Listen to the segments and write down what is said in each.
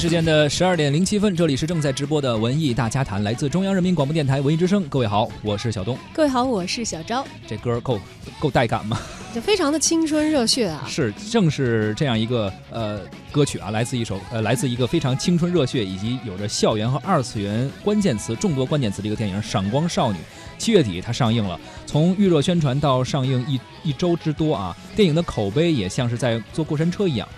时间的十二点零七分，这里是正在直播的文艺大家谈，来自中央人民广播电台文艺之声。各位好，我是小东。各位好，我是小昭。这歌够够带感吗？就非常的青春热血啊！是，正是这样一个呃歌曲啊，来自一首呃来自一个非常青春热血以及有着校园和二次元关键词众多关键词的一个电影《闪光少女》。七月底它上映了，从预热宣传到上映一一周之多啊，电影的口碑也像是在坐过山车一样。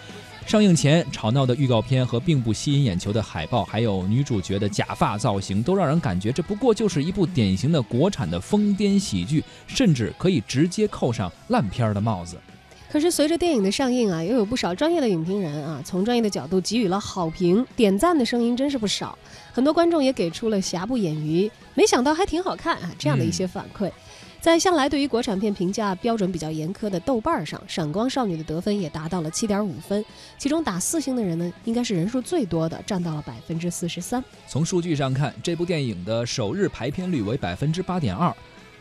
上映前吵闹的预告片和并不吸引眼球的海报，还有女主角的假发造型，都让人感觉这不过就是一部典型的国产的疯癫喜剧，甚至可以直接扣上烂片的帽子。可是随着电影的上映啊，又有不少专业的影评人啊，从专业的角度给予了好评，点赞的声音真是不少。很多观众也给出了瑕不掩瑜，没想到还挺好看啊这样的一些反馈。在向来对于国产片评价标准比较严苛的豆瓣上，《闪光少女》的得分也达到了七点五分，其中打四星的人呢，应该是人数最多的，占到了百分之四十三。从数据上看，这部电影的首日排片率为百分之八点二，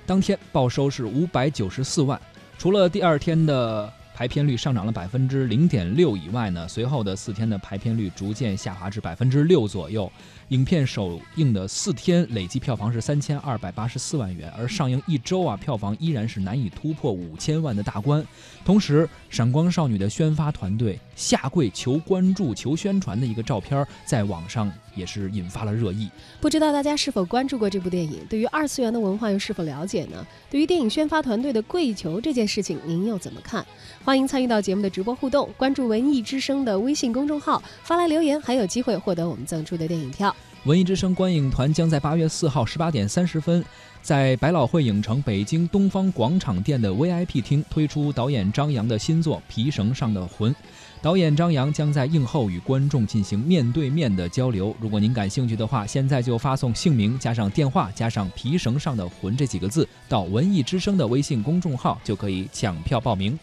当天报收是五百九十四万，除了第二天的。排片率上涨了百分之零点六以外呢，随后的四天的排片率逐渐下滑至百分之六左右。影片首映的四天累计票房是三千二百八十四万元，而上映一周啊，票房依然是难以突破五千万的大关。同时，《闪光少女》的宣发团队下跪求关注、求宣传的一个照片，在网上也是引发了热议。不知道大家是否关注过这部电影？对于二次元的文化又是否了解呢？对于电影宣发团队的跪求这件事情，您又怎么看？欢迎参与到节目的直播互动，关注文艺之声的微信公众号，发来留言，还有机会获得我们赠出的电影票。文艺之声观影团将在八月四号十八点三十分，在百老汇影城北京东方广场店的 VIP 厅推出导演张扬的新作《皮绳上的魂》。导演张扬将在映后与观众进行面对面的交流。如果您感兴趣的话，现在就发送姓名加上电话加上“皮绳上的魂”这几个字到文艺之声的微信公众号，就可以抢票报名。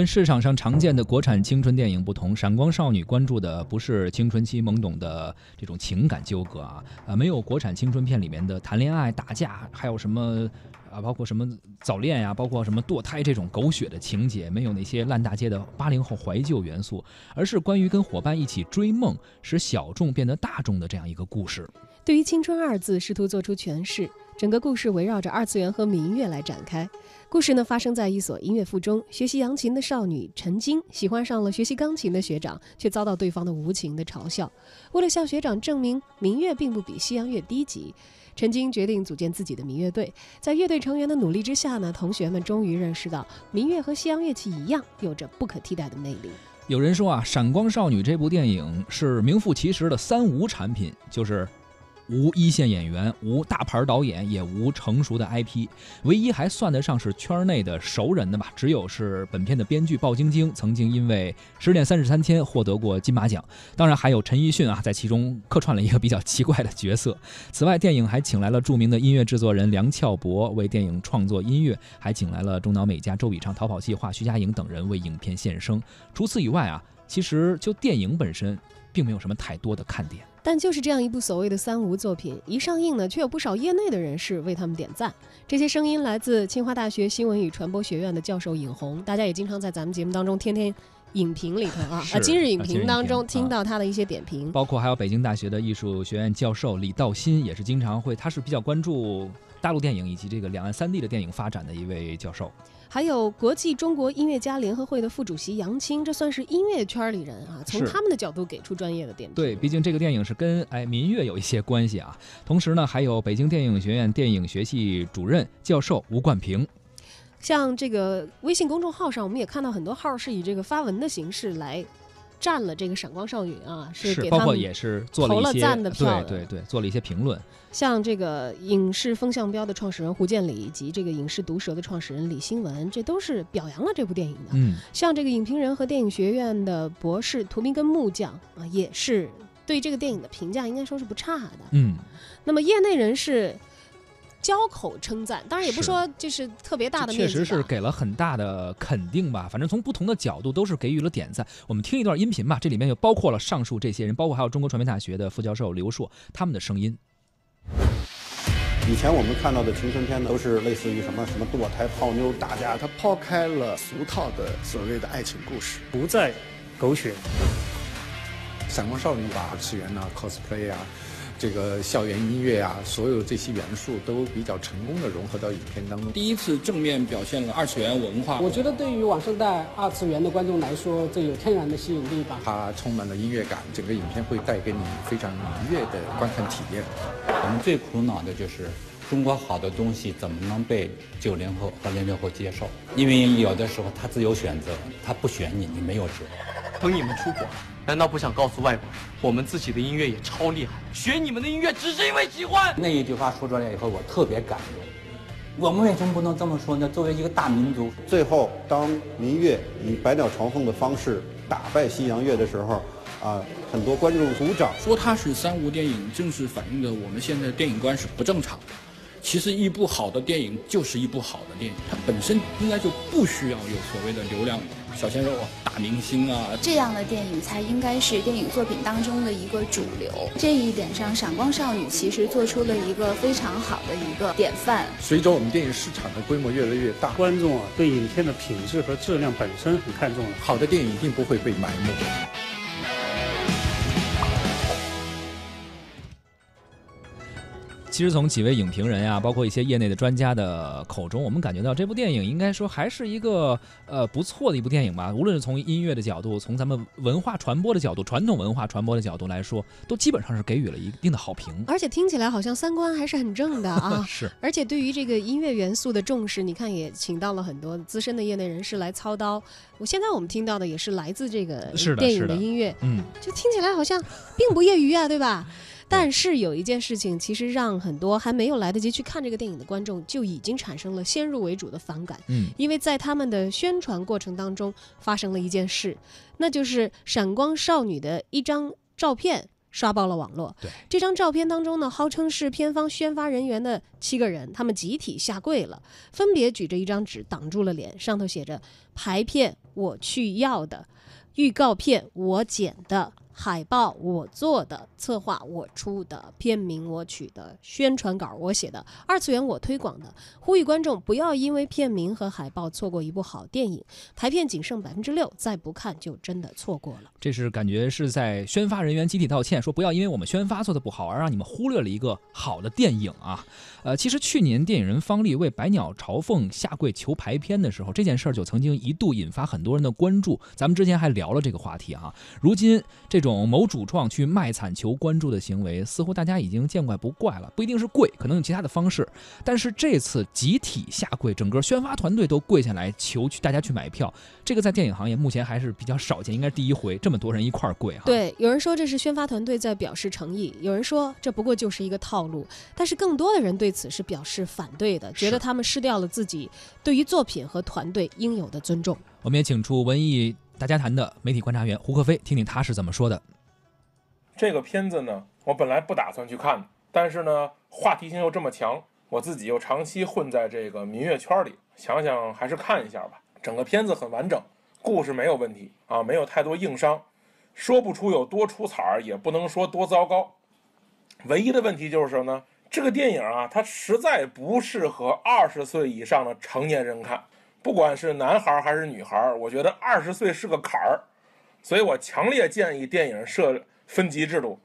跟市场上常见的国产青春电影不同，《闪光少女》关注的不是青春期懵懂的这种情感纠葛啊，啊，没有国产青春片里面的谈恋爱、打架，还有什么啊，包括什么早恋呀，包括什么堕胎这种狗血的情节，没有那些烂大街的八零后怀旧元素，而是关于跟伙伴一起追梦，使小众变得大众的这样一个故事。对于“青春”二字，试图做出诠释。整个故事围绕着二次元和民乐来展开。故事呢发生在一所音乐附中，学习扬琴的少女陈晶喜欢上了学习钢琴的学长，却遭到对方的无情的嘲笑。为了向学长证明民乐并不比西洋乐低级，陈晶决定组建自己的民乐队。在乐队成员的努力之下呢，同学们终于认识到民乐和西洋乐器一样，有着不可替代的魅力。有人说啊，《闪光少女》这部电影是名副其实的三无产品，就是。无一线演员，无大牌导演，也无成熟的 IP，唯一还算得上是圈内的熟人的吧，只有是本片的编剧鲍晶晶，曾经因为《十点三十三天》获得过金马奖。当然还有陈奕迅啊，在其中客串了一个比较奇怪的角色。此外，电影还请来了著名的音乐制作人梁翘柏为电影创作音乐，还请来了中岛美嘉、周笔畅、逃跑计划、徐佳莹等人为影片献声。除此以外啊，其实就电影本身，并没有什么太多的看点。但就是这样一部所谓的三无作品，一上映呢，却有不少业内的人士为他们点赞。这些声音来自清华大学新闻与传播学院的教授尹红，大家也经常在咱们节目当中天天影评里头啊啊，今日影评当中听到他的一些点评。包括还有北京大学的艺术学院教授李道新，也是经常会，他是比较关注大陆电影以及这个两岸三地的电影发展的一位教授。还有国际中国音乐家联合会的副主席杨青，这算是音乐圈里人啊，从他们的角度给出专业的点评。对，毕竟这个电影是跟哎民乐有一些关系啊。同时呢，还有北京电影学院电影学系主任教授吴冠平。像这个微信公众号上，我们也看到很多号是以这个发文的形式来。占了这个闪光少女啊，是给包括也是做了一赞的票，对对对，做了一些评论。像这个影视风向标的创始人胡建里，以及这个影视毒舌的创始人李新文，这都是表扬了这部电影的。嗯，像这个影评人和电影学院的博士屠明根木匠啊，也是。对这个电影的评价应该说是不差的。嗯，那么业内人士交口称赞，当然也不说就是特别大的面积确实是给了很大的肯定吧。反正从不同的角度都是给予了点赞。我们听一段音频吧，这里面就包括了上述这些人，包括还有中国传媒大学的副教授刘硕他们的声音。以前我们看到的青春片呢，都是类似于什么什么堕胎、泡妞、打架，他抛开了俗套的所谓的爱情故事，不再狗血。闪光少女把二次元呐、cosplay 啊，这个校园音乐啊，所有这些元素都比较成功的融合到影片当中。第一次正面表现了二次元文化。我觉得对于往生代二次元的观众来说，这有天然的吸引力吧。它充满了音乐感，整个影片会带给你非常愉悦的观看体验。我们最苦恼的就是中国好的东西怎么能被九零后和零零后接受？因为有的时候他自由选择，他不选你，你没有辙。等你们出国，难道不想告诉外国，我们自己的音乐也超厉害？学你们的音乐只是因为喜欢。那一句话说出来以后，我特别感动。我们为什么不能这么说呢？作为一个大民族，最后当民乐以百鸟朝凤的方式打败西洋乐的时候，啊，很多观众鼓掌。说它是三无电影，正是反映着我们现在电影观是不正常的。其实一部好的电影就是一部好的电影，它本身应该就不需要有所谓的流量小鲜肉啊、大明星啊。这样的电影才应该是电影作品当中的一个主流。这一点上，《闪光少女》其实做出了一个非常好的一个典范。随着我们电影市场的规模越来越大，观众啊对影片的品质和质量本身很看重了。好的电影一定不会被埋没。其实从几位影评人呀、包括一些业内的专家的口中，我们感觉到这部电影应该说还是一个呃不错的一部电影吧。无论是从音乐的角度，从咱们文化传播的角度，传统文化传播的角度来说，都基本上是给予了一定的好评。而且听起来好像三观还是很正的啊。是，而且对于这个音乐元素的重视，你看也请到了很多资深的业内人士来操刀。我现在我们听到的也是来自这个电影的音乐，嗯，就听起来好像并不业余啊，对吧？但是有一件事情，其实让很多还没有来得及去看这个电影的观众就已经产生了先入为主的反感，嗯，因为在他们的宣传过程当中发生了一件事，那就是《闪光少女》的一张照片刷爆了网络。对，这张照片当中呢，号称是片方宣发人员的七个人，他们集体下跪了，分别举着一张纸挡住了脸，上头写着“排片我去要的”，预告片我剪的。海报我做的，策划我出的，片名我取的，宣传稿我写的，二次元我推广的，呼吁观众不要因为片名和海报错过一部好电影，排片仅剩百分之六，再不看就真的错过了。这是感觉是在宣发人员集体道歉，说不要因为我们宣发做的不好而让你们忽略了一个好的电影啊。呃，其实去年电影人方丽为《百鸟朝凤》下跪求排片的时候，这件事儿就曾经一度引发很多人的关注。咱们之前还聊了这个话题啊。如今这种某主创去卖惨求关注的行为，似乎大家已经见怪不怪了。不一定是跪，可能有其他的方式。但是这次集体下跪，整个宣发团队都跪下来求去大家去买票，这个在电影行业目前还是比较少见，应该是第一回这么多人一块儿跪哈。对，有人说这是宣发团队在表示诚意，有人说这不过就是一个套路，但是更多的人对此是表示反对的，觉得他们失掉了自己对于作品和团队应有的尊重。我们也请出文艺大家谈的媒体观察员胡克飞，听听他是怎么说的。这个片子呢，我本来不打算去看，但是呢，话题性又这么强，我自己又长期混在这个民乐圈里，想想还是看一下吧。整个片子很完整，故事没有问题啊，没有太多硬伤，说不出有多出彩儿，也不能说多糟糕。唯一的问题就是什么呢？这个电影啊，它实在不适合二十岁以上的成年人看，不管是男孩还是女孩，我觉得二十岁是个坎儿，所以我强烈建议电影设分级制度，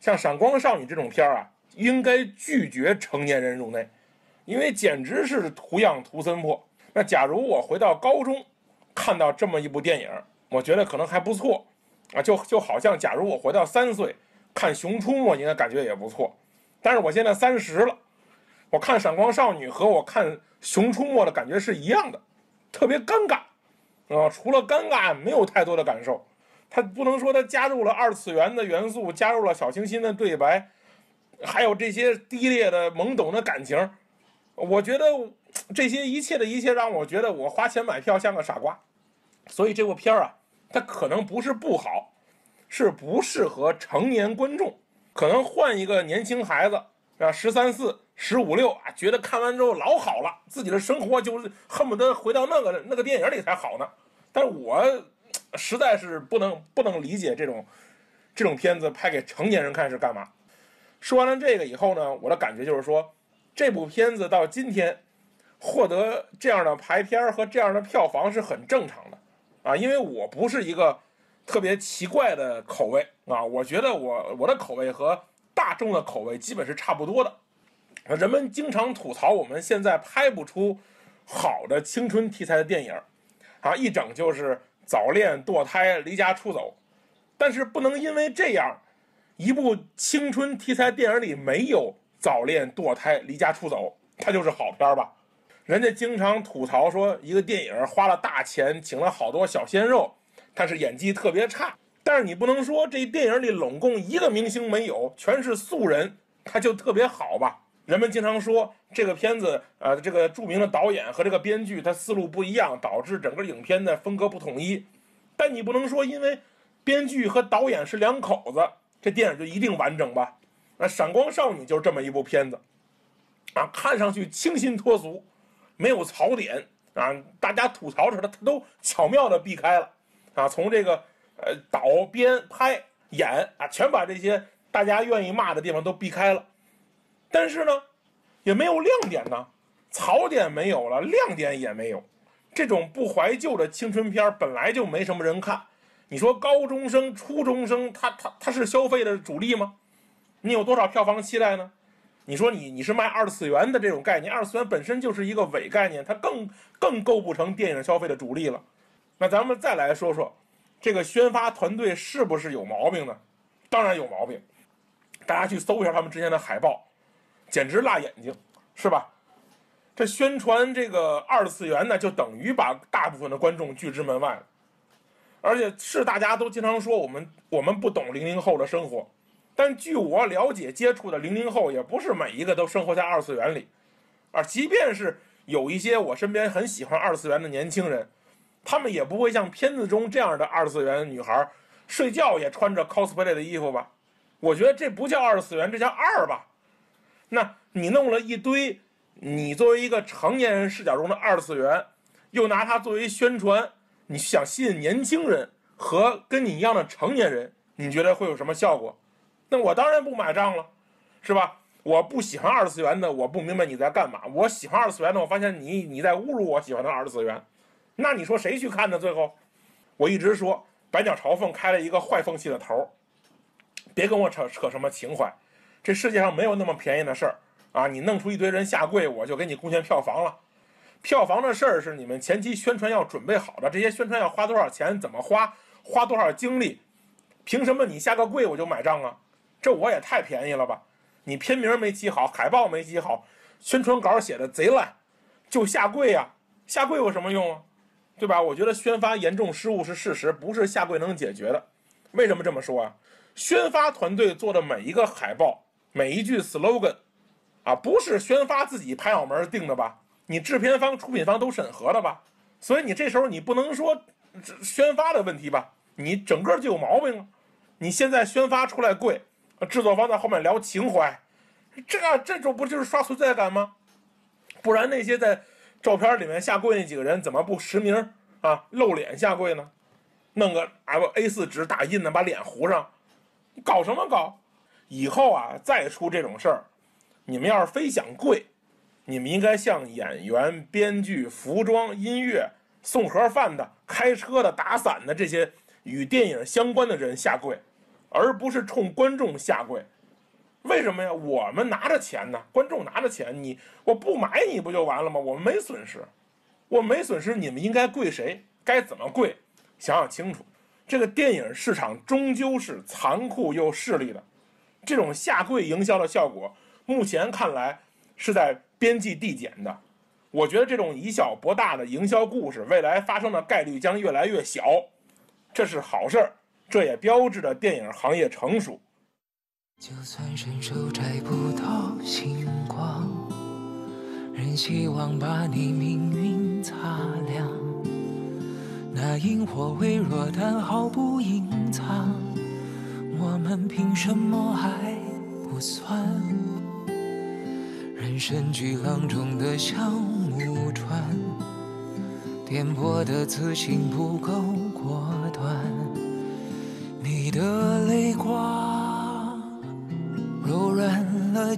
像《闪光少女》这种片儿啊，应该拒绝成年人入内，因为简直是图样图森破。那假如我回到高中，看到这么一部电影，我觉得可能还不错啊，就就好像假如我回到三岁看《熊出没》，应该感觉也不错。但是我现在三十了，我看《闪光少女》和我看《熊出没》的感觉是一样的，特别尴尬啊！除了尴尬，没有太多的感受。它不能说它加入了二次元的元素，加入了小清新的对白，还有这些低劣的懵懂的感情。我觉得这些一切的一切让我觉得我花钱买票像个傻瓜。所以这部片儿啊，它可能不是不好，是不适合成年观众。可能换一个年轻孩子啊，十三四、十五六啊，觉得看完之后老好了，自己的生活就是恨不得回到那个那个电影里才好呢。但是我实在是不能不能理解这种这种片子拍给成年人看是干嘛。说完了这个以后呢，我的感觉就是说，这部片子到今天获得这样的排片和这样的票房是很正常的啊，因为我不是一个特别奇怪的口味啊，我觉得我我的口味和大众的口味基本是差不多的。人们经常吐槽我们现在拍不出好的青春题材的电影啊，一整就是早恋、堕胎、离家出走，但是不能因为这样。一部青春题材电影里没有早恋、堕胎、离家出走，它就是好片吧？人家经常吐槽说，一个电影花了大钱，请了好多小鲜肉，但是演技特别差。但是你不能说这电影里拢共一个明星没有，全是素人，它就特别好吧？人们经常说这个片子，呃，这个著名的导演和这个编剧他思路不一样，导致整个影片的风格不统一。但你不能说因为编剧和导演是两口子。这电影就一定完整吧？那《闪光少女》就是这么一部片子，啊，看上去清新脱俗，没有槽点啊，大家吐槽时他他都巧妙的避开了，啊，从这个呃导编拍演啊，全把这些大家愿意骂的地方都避开了，但是呢，也没有亮点呢，槽点没有了，亮点也没有，这种不怀旧的青春片本来就没什么人看。你说高中生、初中生，他他他是消费的主力吗？你有多少票房期待呢？你说你你是卖二次元的这种概念，二次元本身就是一个伪概念，它更更构不成电影消费的主力了。那咱们再来说说，这个宣发团队是不是有毛病呢？当然有毛病。大家去搜一下他们之前的海报，简直辣眼睛，是吧？这宣传这个二次元呢，就等于把大部分的观众拒之门外了。而且是大家都经常说我们我们不懂零零后的生活，但据我了解接触的零零后也不是每一个都生活在二次元里，啊，即便是有一些我身边很喜欢二次元的年轻人，他们也不会像片子中这样的二次元女孩睡觉也穿着 cosplay 的衣服吧？我觉得这不叫二次元，这叫二吧？那你弄了一堆，你作为一个成年人视角中的二次元，又拿它作为宣传。你想吸引年轻人和跟你一样的成年人，你觉得会有什么效果？那我当然不买账了，是吧？我不喜欢二次元的，我不明白你在干嘛。我喜欢二次元的，我发现你你在侮辱我喜欢的二次元。那你说谁去看呢？最后，我一直说百鸟朝凤开了一个坏风气的头别跟我扯扯什么情怀，这世界上没有那么便宜的事儿啊！你弄出一堆人下跪，我就给你贡献票房了。票房的事儿是你们前期宣传要准备好的，这些宣传要花多少钱，怎么花，花多少精力，凭什么你下个跪我就买账啊？这我也太便宜了吧？你片名没起好，海报没起好，宣传稿写的贼烂，就下跪呀？下跪有什么用啊？对吧？我觉得宣发严重失误是事实，不是下跪能解决的。为什么这么说啊？宣发团队做的每一个海报，每一句 slogan，啊，不是宣发自己拍脑门定的吧？你制片方、出品方都审核了吧？所以你这时候你不能说宣发的问题吧？你整个就有毛病了。你现在宣发出来贵，制作方在后面聊情怀，这这种不就是刷存在感吗？不然那些在照片里面下跪那几个人怎么不实名啊露脸下跪呢？弄个 A4 纸打印的把脸糊上，搞什么搞？以后啊再出这种事儿，你们要是非想跪。你们应该向演员、编剧、服装、音乐、送盒饭的、开车的、打伞的这些与电影相关的人下跪，而不是冲观众下跪。为什么呀？我们拿着钱呢，观众拿着钱，你我不买你不就完了吗？我们没损失，我没损失，你们应该跪谁？该怎么跪？想想清楚。这个电影市场终究是残酷又势利的，这种下跪营销的效果，目前看来是在。边际递减的，我觉得这种以小博大的营销故事，未来发生的概率将越来越小，这是好事儿，这也标志着电影行业成熟。就算伸手摘不到星光，仍希望把你命运擦亮。那萤火微弱但毫不隐藏，我们凭什么还不算？人生巨浪中的小木船，颠簸的自信不够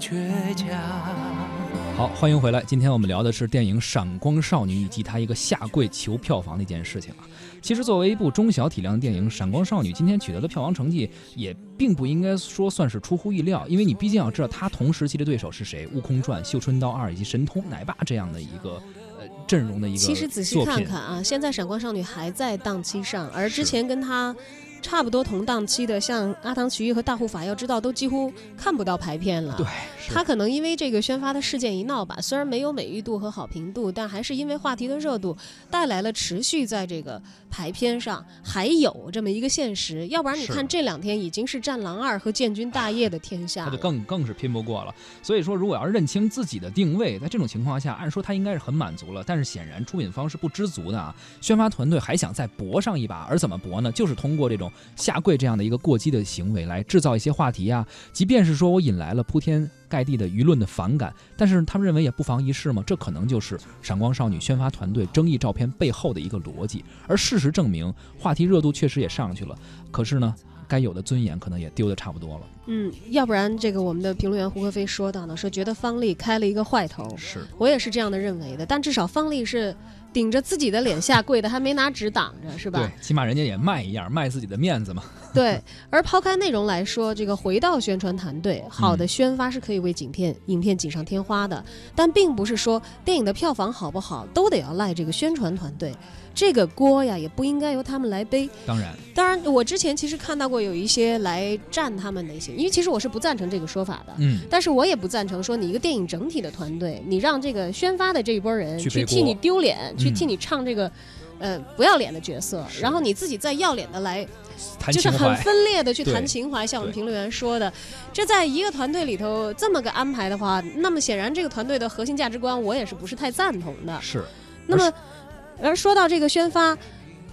倔强。好，欢迎回来。今天我们聊的是电影《闪光少女》以及她一个下跪求票房的一件事情啊。其实作为一部中小体量的电影，《闪光少女》今天取得的票房成绩也并不应该说算是出乎意料，因为你毕竟要知道她同时期的对手是谁，《悟空传》《绣春刀二》以及《神通奶爸》这样的一个呃阵容的一个其实仔细看看啊，现在《闪光少女》还在档期上，而之前跟它。差不多同档期的，像《阿唐奇遇》和《大护法要知道》都几乎看不到排片了。对，他可能因为这个宣发的事件一闹吧，虽然没有美誉度和好评度，但还是因为话题的热度带来了持续在这个排片上还有这么一个现实。要不然你看这两天已经是《战狼二》和《建军大业》的天下，他就更更是拼不过了。所以说，如果要是认清自己的定位，在这种情况下，按说他应该是很满足了。但是显然出品方是不知足的啊，宣发团队还想再搏上一把，而怎么搏呢？就是通过这种。下跪这样的一个过激的行为来制造一些话题啊，即便是说我引来了铺天盖地的舆论的反感，但是他们认为也不妨一试嘛，这可能就是闪光少女宣发团队争议照片背后的一个逻辑。而事实证明，话题热度确实也上去了，可是呢，该有的尊严可能也丢的差不多了。嗯，要不然这个我们的评论员胡可飞说到呢，说觉得方丽开了一个坏头，是我也是这样的认为的，但至少方丽是。顶着自己的脸下跪的，还没拿纸挡着，是吧？对，起码人家也卖一样，卖自己的面子嘛。对，而抛开内容来说，这个回到宣传团队，好的宣发是可以为影片影片锦上添花的，但并不是说电影的票房好不好都得要赖这个宣传团队。这个锅呀，也不应该由他们来背。当然，当然，我之前其实看到过有一些来站他们的一些，因为其实我是不赞成这个说法的。嗯。但是我也不赞成说你一个电影整体的团队，你让这个宣发的这一波人去替你丢脸，去替你唱这个，呃，不要脸的角色，然后你自己再要脸的来，就是很分裂的去谈情怀。像我们评论员说的，这在一个团队里头这么个安排的话，那么显然这个团队的核心价值观我也是不是太赞同的。是。那么。而说到这个宣发，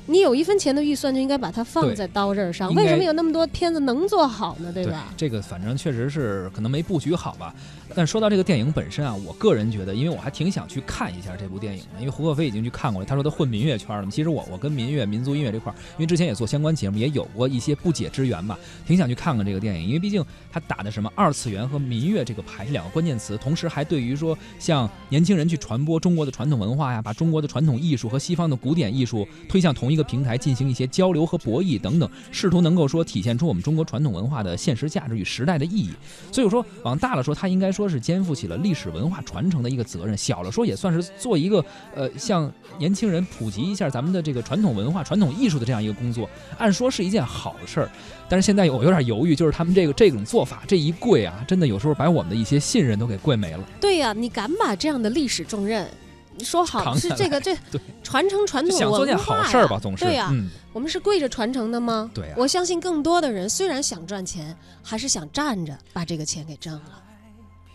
你有一分钱的预算就应该把它放在刀刃上。为什么有那么多片子能做好呢？对吧？这个反正确实是可能没布局好吧。但说到这个电影本身啊，我个人觉得，因为我还挺想去看一下这部电影的，因为胡可飞已经去看过了，他说他混民乐圈了嘛。其实我我跟民乐、民族音乐这块儿，因为之前也做相关节目，也有过一些不解之缘吧，挺想去看看这个电影，因为毕竟他打的什么二次元和民乐这个牌两个关键词，同时还对于说像年轻人去传播中国的传统文化呀，把中国的传统艺术和西方的古典艺术推向同一个平台进行一些交流和博弈等等，试图能够说体现出我们中国传统文化的现实价值与时代的意义。所以说往大了说，他应该说是肩负起了。历史文化传承的一个责任，小了说也算是做一个呃，向年轻人普及一下咱们的这个传统文化、传统艺术的这样一个工作，按说是一件好事儿。但是现在我有点犹豫，就是他们这个这种做法，这一跪啊，真的有时候把我们的一些信任都给跪没了。对呀，你敢把这样的历史重任，你说好是这个这传承传统文化，想做件好事儿吧，总是对呀。我们是跪着传承的吗？对。我相信更多的人虽然想赚钱，还是想站着把这个钱给挣了。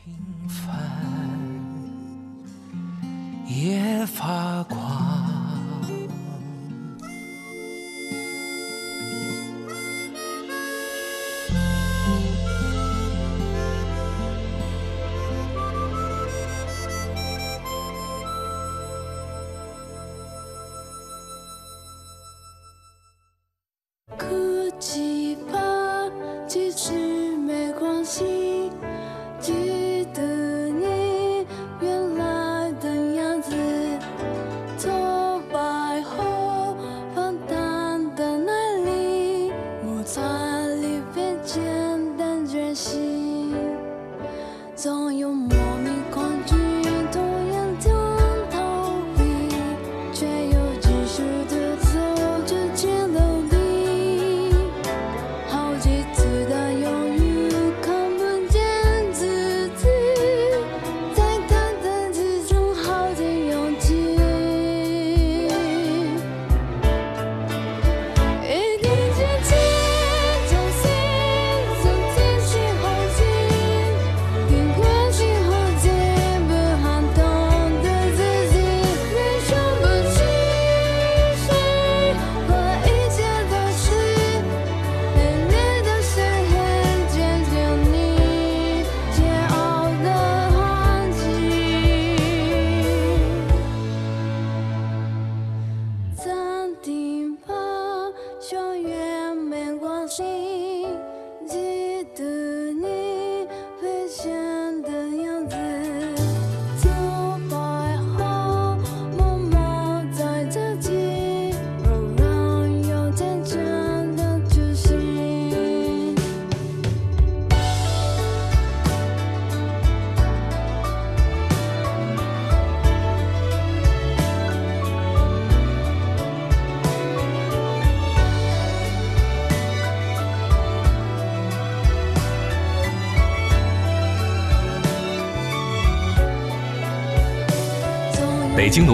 平凡也发光。没关系京农。